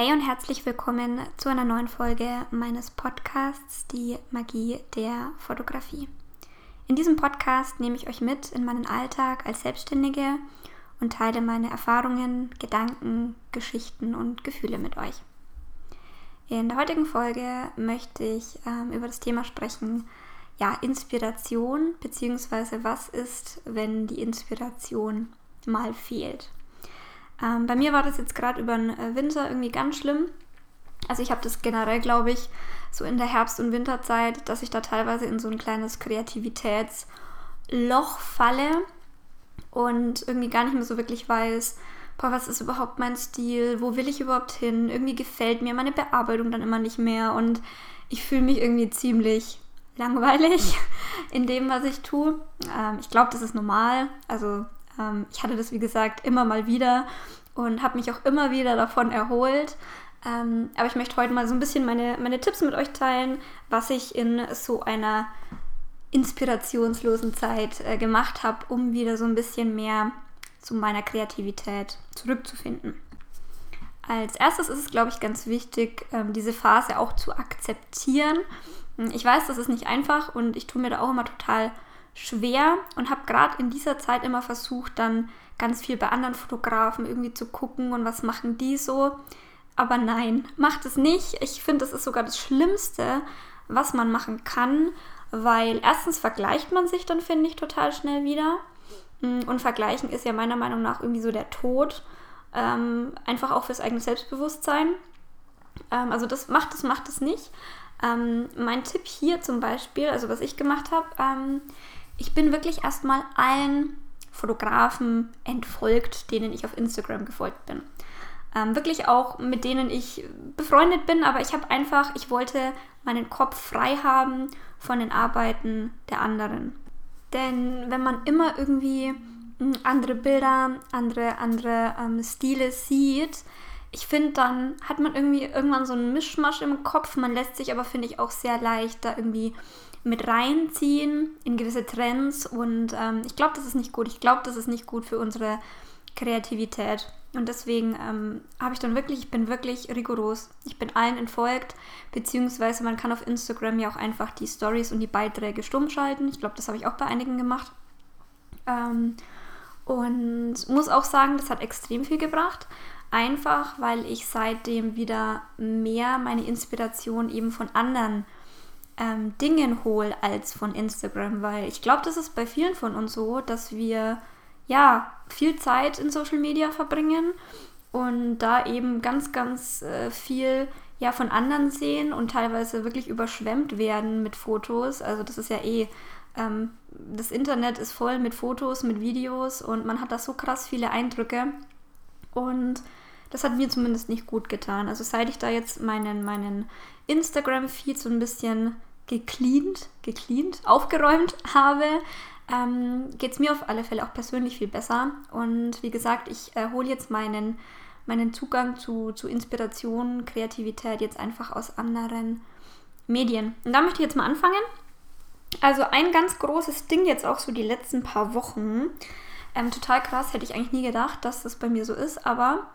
Hey und herzlich willkommen zu einer neuen Folge meines Podcasts Die Magie der Fotografie. In diesem Podcast nehme ich euch mit in meinen Alltag als Selbstständige und teile meine Erfahrungen, Gedanken, Geschichten und Gefühle mit euch. In der heutigen Folge möchte ich ähm, über das Thema sprechen, ja, Inspiration, beziehungsweise was ist, wenn die Inspiration mal fehlt. Ähm, bei mir war das jetzt gerade über den äh, Winter irgendwie ganz schlimm. Also ich habe das generell, glaube ich, so in der Herbst- und Winterzeit, dass ich da teilweise in so ein kleines Kreativitätsloch falle und irgendwie gar nicht mehr so wirklich weiß, boah, was ist überhaupt mein Stil, wo will ich überhaupt hin, irgendwie gefällt mir meine Bearbeitung dann immer nicht mehr und ich fühle mich irgendwie ziemlich langweilig in dem, was ich tue. Ähm, ich glaube, das ist normal. Also ähm, ich hatte das, wie gesagt, immer mal wieder und habe mich auch immer wieder davon erholt. Ähm, aber ich möchte heute mal so ein bisschen meine, meine Tipps mit euch teilen, was ich in so einer inspirationslosen Zeit äh, gemacht habe, um wieder so ein bisschen mehr zu meiner Kreativität zurückzufinden. Als erstes ist es, glaube ich, ganz wichtig, ähm, diese Phase auch zu akzeptieren. Ich weiß, das ist nicht einfach und ich tue mir da auch immer total schwer und habe gerade in dieser Zeit immer versucht, dann ganz viel bei anderen Fotografen irgendwie zu gucken und was machen die so. Aber nein, macht es nicht. Ich finde, das ist sogar das Schlimmste, was man machen kann, weil erstens vergleicht man sich dann, finde ich, total schnell wieder. Mm, und vergleichen ist ja meiner Meinung nach irgendwie so der Tod. Ähm, einfach auch fürs eigene Selbstbewusstsein. Ähm, also das macht es, macht es nicht. Ähm, mein Tipp hier zum Beispiel, also was ich gemacht habe, ähm, ich bin wirklich erstmal allen Fotografen entfolgt, denen ich auf Instagram gefolgt bin. Ähm, wirklich auch mit denen ich befreundet bin, aber ich habe einfach, ich wollte meinen Kopf frei haben von den Arbeiten der anderen. Denn wenn man immer irgendwie hm, andere Bilder, andere, andere ähm, Stile sieht, ich finde, dann hat man irgendwie irgendwann so einen Mischmasch im Kopf. Man lässt sich aber, finde ich, auch sehr leicht da irgendwie mit reinziehen in gewisse Trends und ähm, ich glaube, das ist nicht gut. Ich glaube, das ist nicht gut für unsere Kreativität. Und deswegen ähm, habe ich dann wirklich, ich bin wirklich rigoros. Ich bin allen entfolgt, beziehungsweise man kann auf Instagram ja auch einfach die Stories und die Beiträge stumm schalten. Ich glaube, das habe ich auch bei einigen gemacht. Ähm, und muss auch sagen, das hat extrem viel gebracht. Einfach, weil ich seitdem wieder mehr meine Inspiration eben von anderen ähm, Dingen hole als von Instagram, weil ich glaube, das ist bei vielen von uns so, dass wir ja viel Zeit in Social Media verbringen und da eben ganz, ganz äh, viel ja von anderen sehen und teilweise wirklich überschwemmt werden mit Fotos. Also das ist ja eh, ähm, das Internet ist voll mit Fotos, mit Videos und man hat da so krass viele Eindrücke und das hat mir zumindest nicht gut getan. Also seit ich da jetzt meinen, meinen Instagram-Feed so ein bisschen gecleant, gecleant, aufgeräumt habe, ähm, geht es mir auf alle Fälle auch persönlich viel besser. Und wie gesagt, ich äh, hole jetzt meinen, meinen Zugang zu, zu Inspiration, Kreativität jetzt einfach aus anderen Medien. Und da möchte ich jetzt mal anfangen. Also ein ganz großes Ding jetzt auch so die letzten paar Wochen. Ähm, total krass, hätte ich eigentlich nie gedacht, dass das bei mir so ist, aber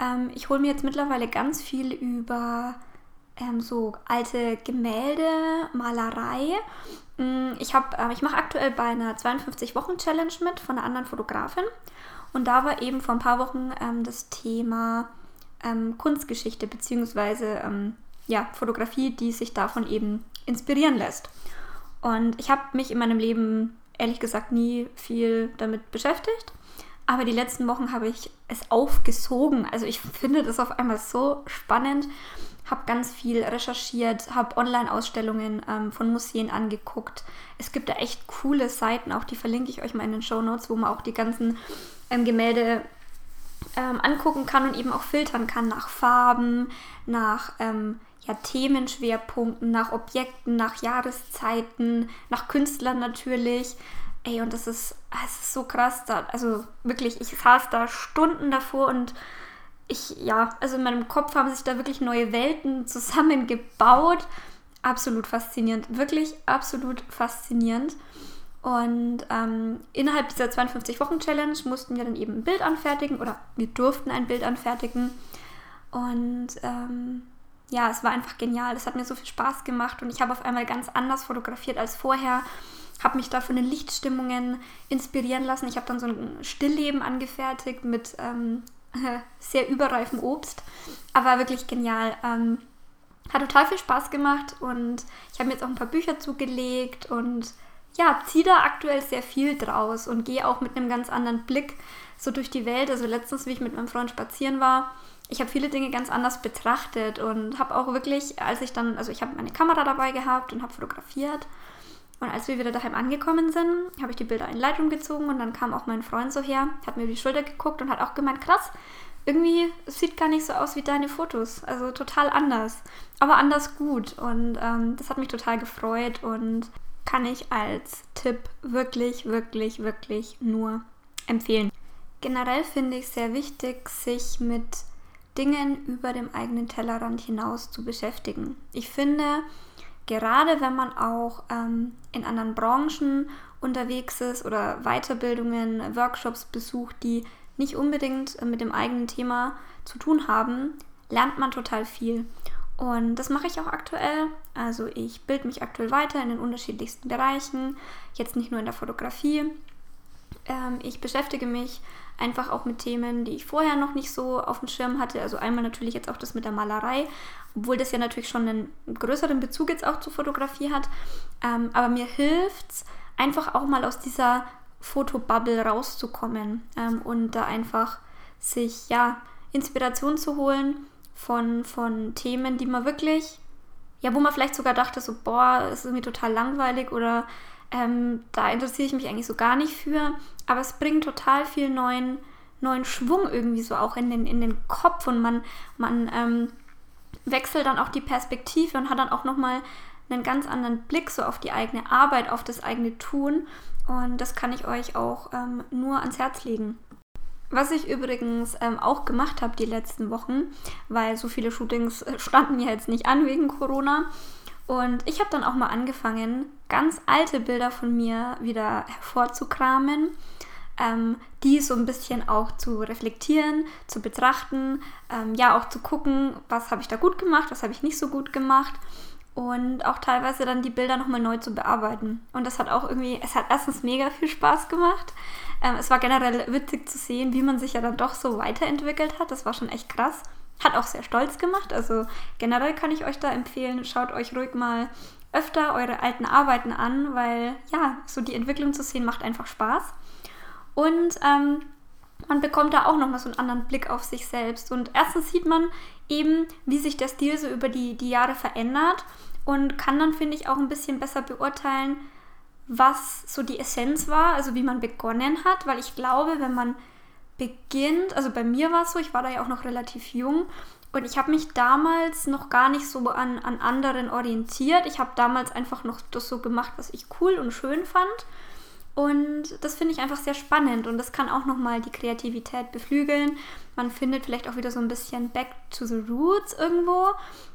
ähm, ich hole mir jetzt mittlerweile ganz viel über ähm, so alte Gemälde, Malerei. Mm, ich, äh, ich mache aktuell bei einer 52-Wochen-Challenge mit von einer anderen Fotografin. Und da war eben vor ein paar Wochen ähm, das Thema ähm, Kunstgeschichte bzw. Ähm, ja, Fotografie, die sich davon eben inspirieren lässt. Und ich habe mich in meinem Leben ehrlich gesagt nie viel damit beschäftigt. Aber die letzten Wochen habe ich es aufgesogen. Also ich finde das auf einmal so spannend habe ganz viel recherchiert, habe Online-Ausstellungen ähm, von Museen angeguckt. Es gibt da echt coole Seiten, auch die verlinke ich euch mal in den Show Notes, wo man auch die ganzen ähm, Gemälde ähm, angucken kann und eben auch filtern kann nach Farben, nach ähm, ja, Themenschwerpunkten, nach Objekten, nach Jahreszeiten, nach Künstlern natürlich. Ey, und das ist, das ist so krass. Da, also wirklich, ich saß da Stunden davor und ich, ja, also in meinem Kopf haben sich da wirklich neue Welten zusammengebaut. Absolut faszinierend, wirklich absolut faszinierend. Und ähm, innerhalb dieser 52-Wochen-Challenge mussten wir dann eben ein Bild anfertigen oder wir durften ein Bild anfertigen. Und ähm, ja, es war einfach genial. Es hat mir so viel Spaß gemacht und ich habe auf einmal ganz anders fotografiert als vorher. Habe mich da von den Lichtstimmungen inspirieren lassen. Ich habe dann so ein Stillleben angefertigt mit ähm, sehr überreifem Obst. Aber wirklich genial. Ähm, hat total viel Spaß gemacht und ich habe mir jetzt auch ein paar Bücher zugelegt und ja, ziehe da aktuell sehr viel draus und gehe auch mit einem ganz anderen Blick so durch die Welt. Also letztens, wie ich mit meinem Freund spazieren war, ich habe viele Dinge ganz anders betrachtet und habe auch wirklich, als ich dann, also ich habe meine Kamera dabei gehabt und habe fotografiert. Und als wir wieder daheim angekommen sind, habe ich die Bilder in Lightroom gezogen und dann kam auch mein Freund so her, hat mir über die Schulter geguckt und hat auch gemeint, krass, irgendwie sieht gar nicht so aus wie deine Fotos. Also total anders, aber anders gut. Und ähm, das hat mich total gefreut und kann ich als Tipp wirklich, wirklich, wirklich nur empfehlen. Generell finde ich es sehr wichtig, sich mit Dingen über dem eigenen Tellerrand hinaus zu beschäftigen. Ich finde, gerade wenn man auch ähm, in anderen Branchen unterwegs ist oder Weiterbildungen, Workshops besucht, die nicht unbedingt mit dem eigenen Thema zu tun haben, lernt man total viel. Und das mache ich auch aktuell. Also ich bilde mich aktuell weiter in den unterschiedlichsten Bereichen, jetzt nicht nur in der Fotografie. Ähm, ich beschäftige mich einfach auch mit Themen, die ich vorher noch nicht so auf dem Schirm hatte. Also einmal natürlich jetzt auch das mit der Malerei, obwohl das ja natürlich schon einen größeren Bezug jetzt auch zur Fotografie hat. Ähm, aber mir hilft es einfach auch mal aus dieser Fotobubble rauszukommen ähm, und da einfach sich ja Inspiration zu holen von, von Themen, die man wirklich, ja, wo man vielleicht sogar dachte, so, boah, ist irgendwie total langweilig oder ähm, da interessiere ich mich eigentlich so gar nicht für. Aber es bringt total viel neuen, neuen Schwung irgendwie so auch in den, in den Kopf und man, man ähm, wechselt dann auch die Perspektive und hat dann auch nochmal einen ganz anderen Blick so auf die eigene Arbeit, auf das eigene Tun. Und das kann ich euch auch ähm, nur ans Herz legen. Was ich übrigens ähm, auch gemacht habe die letzten Wochen, weil so viele Shootings äh, standen ja jetzt nicht an wegen Corona, und ich habe dann auch mal angefangen, ganz alte Bilder von mir wieder hervorzukramen, ähm, die so ein bisschen auch zu reflektieren, zu betrachten, ähm, ja auch zu gucken, was habe ich da gut gemacht, was habe ich nicht so gut gemacht und auch teilweise dann die Bilder nochmal neu zu bearbeiten. Und das hat auch irgendwie, es hat erstens mega viel Spaß gemacht. Ähm, es war generell witzig zu sehen, wie man sich ja dann doch so weiterentwickelt hat. Das war schon echt krass. Hat auch sehr stolz gemacht. Also generell kann ich euch da empfehlen, schaut euch ruhig mal öfter eure alten Arbeiten an, weil ja, so die Entwicklung zu sehen macht einfach Spaß. Und ähm, man bekommt da auch nochmal so einen anderen Blick auf sich selbst. Und erstens sieht man eben, wie sich der Stil so über die, die Jahre verändert und kann dann, finde ich, auch ein bisschen besser beurteilen, was so die Essenz war, also wie man begonnen hat, weil ich glaube, wenn man beginnt, also bei mir war es so, ich war da ja auch noch relativ jung und ich habe mich damals noch gar nicht so an, an anderen orientiert. Ich habe damals einfach noch das so gemacht, was ich cool und schön fand. Und das finde ich einfach sehr spannend und das kann auch nochmal die Kreativität beflügeln. Man findet vielleicht auch wieder so ein bisschen back to the roots irgendwo.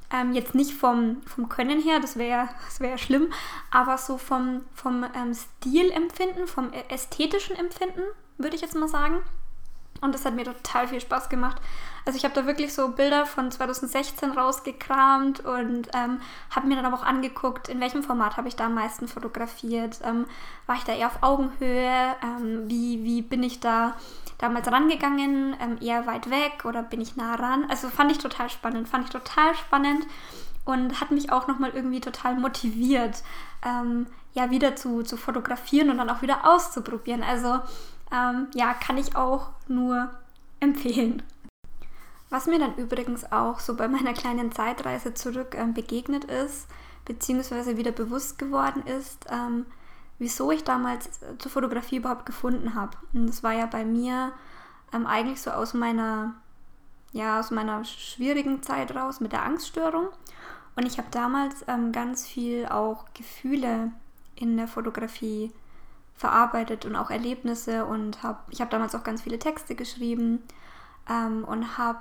Ähm, jetzt nicht vom, vom Können her, das wäre das wär schlimm, aber so vom, vom ähm, Stilempfinden, vom ästhetischen Empfinden, würde ich jetzt mal sagen. Und das hat mir total viel Spaß gemacht. Also ich habe da wirklich so Bilder von 2016 rausgekramt und ähm, habe mir dann aber auch angeguckt, in welchem Format habe ich da am meisten fotografiert. Ähm, war ich da eher auf Augenhöhe? Ähm, wie, wie bin ich da damals rangegangen? Ähm, eher weit weg oder bin ich nah ran? Also fand ich total spannend. Fand ich total spannend und hat mich auch nochmal irgendwie total motiviert, ähm, ja, wieder zu, zu fotografieren und dann auch wieder auszuprobieren. Also ähm, ja, kann ich auch nur empfehlen. Was mir dann übrigens auch so bei meiner kleinen Zeitreise zurück ähm, begegnet ist, beziehungsweise wieder bewusst geworden ist, ähm, wieso ich damals äh, zur Fotografie überhaupt gefunden habe. Und das war ja bei mir ähm, eigentlich so aus meiner, ja, aus meiner schwierigen Zeit raus mit der Angststörung. Und ich habe damals ähm, ganz viel auch Gefühle in der Fotografie verarbeitet und auch Erlebnisse und habe, ich habe damals auch ganz viele Texte geschrieben ähm, und habe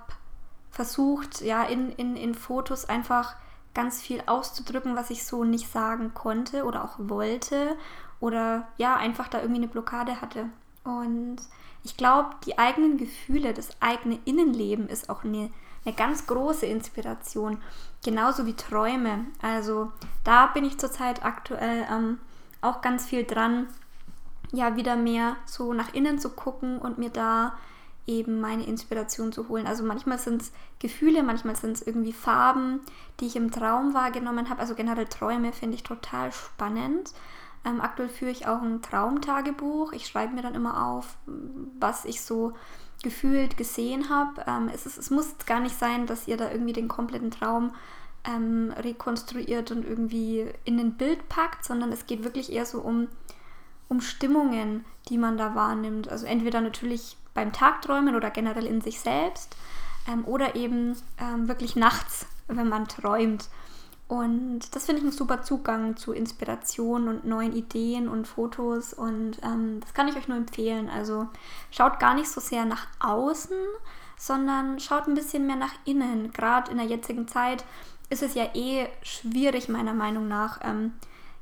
versucht, ja, in, in, in Fotos einfach ganz viel auszudrücken, was ich so nicht sagen konnte oder auch wollte oder ja, einfach da irgendwie eine Blockade hatte. Und ich glaube, die eigenen Gefühle, das eigene Innenleben ist auch eine eine ganz große Inspiration. Genauso wie Träume. Also da bin ich zurzeit aktuell ähm, auch ganz viel dran, ja, wieder mehr so nach innen zu gucken und mir da eben meine Inspiration zu holen. Also manchmal sind es Gefühle, manchmal sind es irgendwie Farben, die ich im Traum wahrgenommen habe. Also generell Träume finde ich total spannend. Ähm, aktuell führe ich auch ein Traumtagebuch. Ich schreibe mir dann immer auf, was ich so gefühlt gesehen habe. Ähm, es, es muss gar nicht sein, dass ihr da irgendwie den kompletten Traum ähm, rekonstruiert und irgendwie in ein Bild packt, sondern es geht wirklich eher so um, um Stimmungen, die man da wahrnimmt. Also entweder natürlich beim Tagträumen oder generell in sich selbst ähm, oder eben ähm, wirklich nachts, wenn man träumt. Und das finde ich ein super Zugang zu Inspiration und neuen Ideen und Fotos. Und ähm, das kann ich euch nur empfehlen. Also schaut gar nicht so sehr nach außen, sondern schaut ein bisschen mehr nach innen. Gerade in der jetzigen Zeit ist es ja eh schwierig, meiner Meinung nach. Ähm,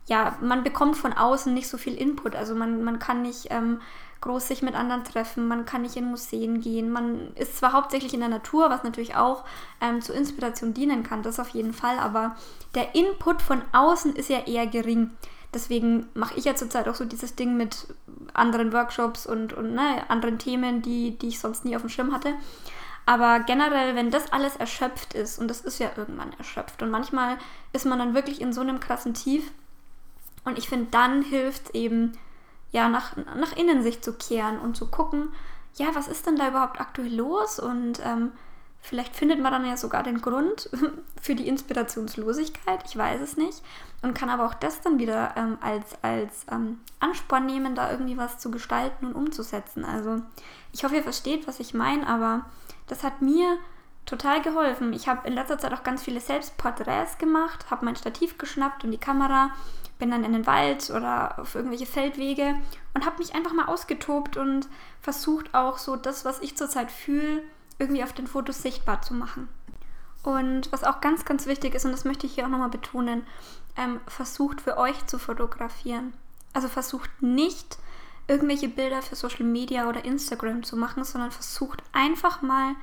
ja, man bekommt von außen nicht so viel Input. Also man, man kann nicht ähm, groß sich mit anderen treffen, man kann nicht in Museen gehen, man ist zwar hauptsächlich in der Natur, was natürlich auch ähm, zur Inspiration dienen kann, das auf jeden Fall, aber der Input von außen ist ja eher gering. Deswegen mache ich ja zurzeit auch so dieses Ding mit anderen Workshops und, und ne, anderen Themen, die, die ich sonst nie auf dem Schirm hatte. Aber generell, wenn das alles erschöpft ist, und das ist ja irgendwann erschöpft, und manchmal ist man dann wirklich in so einem krassen Tief, und ich finde, dann hilft eben ja, nach, nach innen sich zu kehren und zu gucken, ja, was ist denn da überhaupt aktuell los? Und ähm, vielleicht findet man dann ja sogar den Grund für die Inspirationslosigkeit, ich weiß es nicht. Und kann aber auch das dann wieder ähm, als, als ähm, Ansporn nehmen, da irgendwie was zu gestalten und umzusetzen. Also ich hoffe, ihr versteht, was ich meine, aber das hat mir total geholfen. Ich habe in letzter Zeit auch ganz viele Selbstporträts gemacht, habe mein Stativ geschnappt und die Kamera bin dann in den Wald oder auf irgendwelche Feldwege und habe mich einfach mal ausgetobt und versucht auch so das, was ich zurzeit fühle, irgendwie auf den Fotos sichtbar zu machen. Und was auch ganz, ganz wichtig ist, und das möchte ich hier auch nochmal betonen, ähm, versucht für euch zu fotografieren. Also versucht nicht irgendwelche Bilder für Social Media oder Instagram zu machen, sondern versucht einfach mal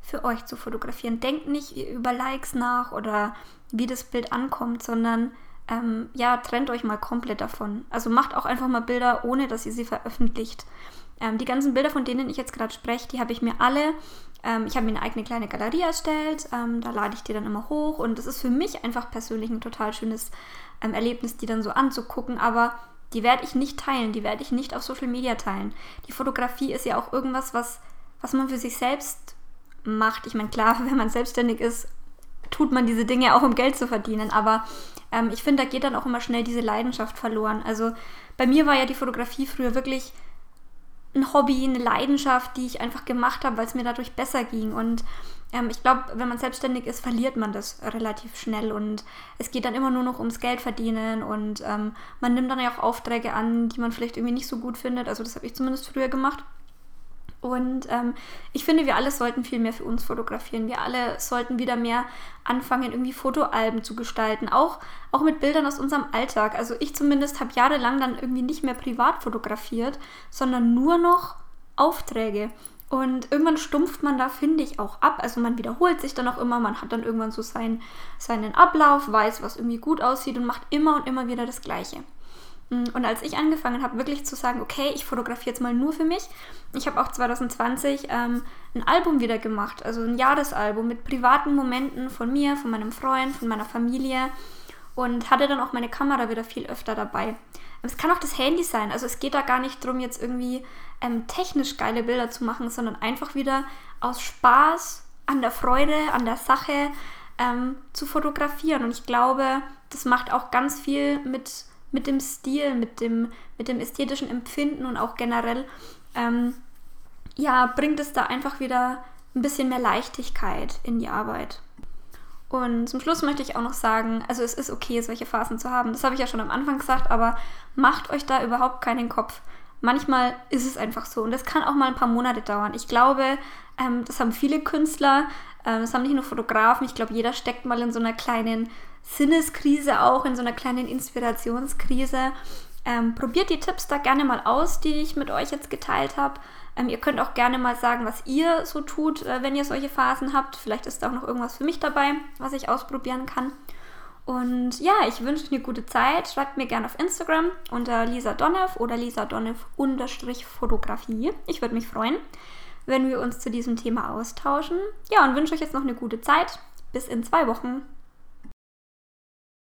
für euch zu fotografieren. Denkt nicht über Likes nach oder wie das Bild ankommt, sondern ähm, ja, trennt euch mal komplett davon. Also macht auch einfach mal Bilder, ohne dass ihr sie veröffentlicht. Ähm, die ganzen Bilder, von denen ich jetzt gerade spreche, die habe ich mir alle. Ähm, ich habe mir eine eigene kleine Galerie erstellt. Ähm, da lade ich die dann immer hoch. Und das ist für mich einfach persönlich ein total schönes ähm, Erlebnis, die dann so anzugucken. Aber die werde ich nicht teilen. Die werde ich nicht auf Social Media teilen. Die Fotografie ist ja auch irgendwas, was, was man für sich selbst macht. Ich meine, klar, wenn man selbstständig ist, tut man diese Dinge auch, um Geld zu verdienen. Aber ähm, ich finde, da geht dann auch immer schnell diese Leidenschaft verloren. Also bei mir war ja die Fotografie früher wirklich ein Hobby, eine Leidenschaft, die ich einfach gemacht habe, weil es mir dadurch besser ging. Und ähm, ich glaube, wenn man selbstständig ist, verliert man das relativ schnell. Und es geht dann immer nur noch ums Geld verdienen. Und ähm, man nimmt dann ja auch Aufträge an, die man vielleicht irgendwie nicht so gut findet. Also das habe ich zumindest früher gemacht. Und ähm, ich finde, wir alle sollten viel mehr für uns fotografieren. Wir alle sollten wieder mehr anfangen, irgendwie Fotoalben zu gestalten. Auch, auch mit Bildern aus unserem Alltag. Also ich zumindest habe jahrelang dann irgendwie nicht mehr privat fotografiert, sondern nur noch Aufträge. Und irgendwann stumpft man da, finde ich, auch ab. Also man wiederholt sich dann auch immer, man hat dann irgendwann so seinen, seinen Ablauf, weiß, was irgendwie gut aussieht und macht immer und immer wieder das Gleiche. Mm, und als ich angefangen habe, wirklich zu sagen, okay, ich fotografiere jetzt mal nur für mich, ich habe auch 2020 ähm, ein Album wieder gemacht, also ein Jahresalbum mit privaten Momenten von mir, von meinem Freund, von meiner Familie und hatte dann auch meine Kamera wieder viel öfter dabei. Es kann auch das Handy sein, also es geht da gar nicht darum, jetzt irgendwie ähm, technisch geile Bilder zu machen, sondern einfach wieder aus Spaß, an der Freude, an der Sache ähm, zu fotografieren. Und ich glaube, das macht auch ganz viel mit mit dem Stil, mit dem, mit dem ästhetischen Empfinden und auch generell, ähm, ja, bringt es da einfach wieder ein bisschen mehr Leichtigkeit in die Arbeit. Und zum Schluss möchte ich auch noch sagen, also es ist okay, solche Phasen zu haben. Das habe ich ja schon am Anfang gesagt, aber macht euch da überhaupt keinen Kopf. Manchmal ist es einfach so und das kann auch mal ein paar Monate dauern. Ich glaube, ähm, das haben viele Künstler, ähm, das haben nicht nur Fotografen. Ich glaube, jeder steckt mal in so einer kleinen Sinneskrise auch, in so einer kleinen Inspirationskrise. Ähm, probiert die Tipps da gerne mal aus, die ich mit euch jetzt geteilt habe. Ähm, ihr könnt auch gerne mal sagen, was ihr so tut, äh, wenn ihr solche Phasen habt. Vielleicht ist da auch noch irgendwas für mich dabei, was ich ausprobieren kann. Und ja, ich wünsche euch eine gute Zeit. Schreibt mir gerne auf Instagram unter Lisa Donnev oder Lisa Donnev Fotografie. Ich würde mich freuen, wenn wir uns zu diesem Thema austauschen. Ja, und wünsche euch jetzt noch eine gute Zeit. Bis in zwei Wochen.